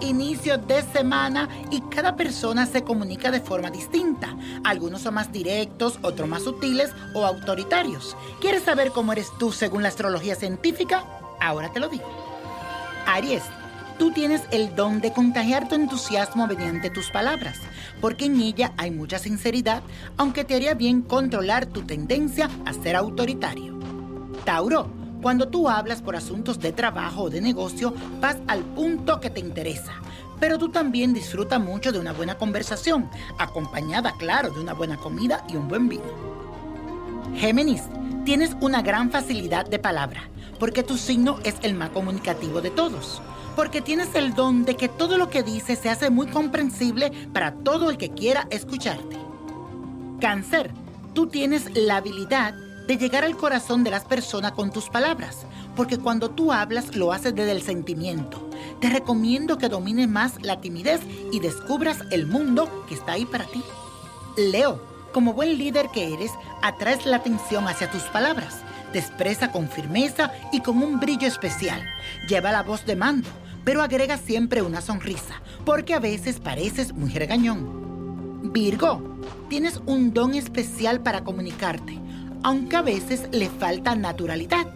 inicio de semana y cada persona se comunica de forma distinta. Algunos son más directos, otros más sutiles o autoritarios. ¿Quieres saber cómo eres tú según la astrología científica? Ahora te lo digo. Aries, tú tienes el don de contagiar tu entusiasmo mediante tus palabras, porque en ella hay mucha sinceridad, aunque te haría bien controlar tu tendencia a ser autoritario. Tauro, cuando tú hablas por asuntos de trabajo o de negocio, vas al punto que te interesa. Pero tú también disfrutas mucho de una buena conversación, acompañada, claro, de una buena comida y un buen vino. Géminis, tienes una gran facilidad de palabra, porque tu signo es el más comunicativo de todos. Porque tienes el don de que todo lo que dices se hace muy comprensible para todo el que quiera escucharte. Cáncer, tú tienes la habilidad de llegar al corazón de las personas con tus palabras, porque cuando tú hablas lo haces desde el sentimiento. Te recomiendo que domines más la timidez y descubras el mundo que está ahí para ti. Leo, como buen líder que eres, atraes la atención hacia tus palabras. Te expresa con firmeza y con un brillo especial. Lleva la voz de mando, pero agrega siempre una sonrisa, porque a veces pareces muy regañón. Virgo, tienes un don especial para comunicarte aunque a veces le falta naturalidad,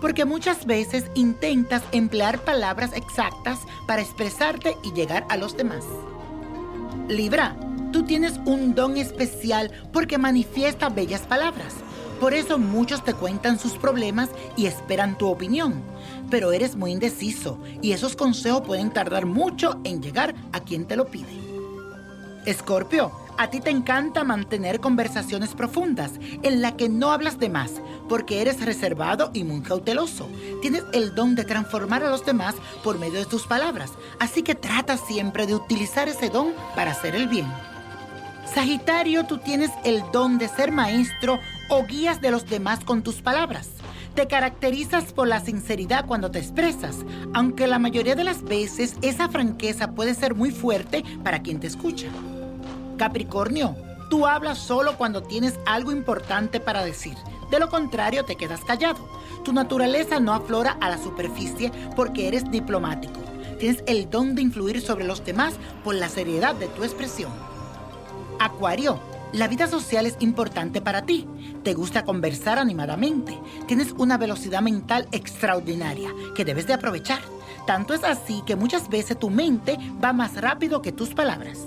porque muchas veces intentas emplear palabras exactas para expresarte y llegar a los demás. Libra, tú tienes un don especial porque manifiesta bellas palabras. Por eso muchos te cuentan sus problemas y esperan tu opinión. Pero eres muy indeciso y esos consejos pueden tardar mucho en llegar a quien te lo pide. Escorpio, a ti te encanta mantener conversaciones profundas en las que no hablas de más, porque eres reservado y muy cauteloso. Tienes el don de transformar a los demás por medio de tus palabras, así que trata siempre de utilizar ese don para hacer el bien. Sagitario, tú tienes el don de ser maestro o guías de los demás con tus palabras. Te caracterizas por la sinceridad cuando te expresas, aunque la mayoría de las veces esa franqueza puede ser muy fuerte para quien te escucha. Capricornio, tú hablas solo cuando tienes algo importante para decir. De lo contrario, te quedas callado. Tu naturaleza no aflora a la superficie porque eres diplomático. Tienes el don de influir sobre los demás por la seriedad de tu expresión. Acuario, la vida social es importante para ti. Te gusta conversar animadamente. Tienes una velocidad mental extraordinaria que debes de aprovechar. Tanto es así que muchas veces tu mente va más rápido que tus palabras.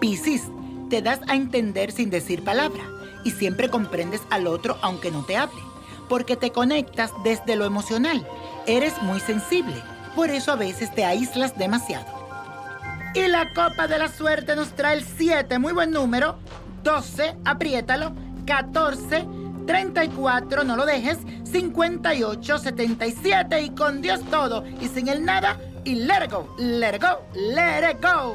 Piscis, te das a entender sin decir palabra y siempre comprendes al otro aunque no te hable, porque te conectas desde lo emocional. Eres muy sensible, por eso a veces te aíslas demasiado. Y la copa de la suerte nos trae el 7, muy buen número, 12, apriétalo, 14, 34, no lo dejes, 58, 77 y con Dios todo y sin el nada y let go, let go, let it go.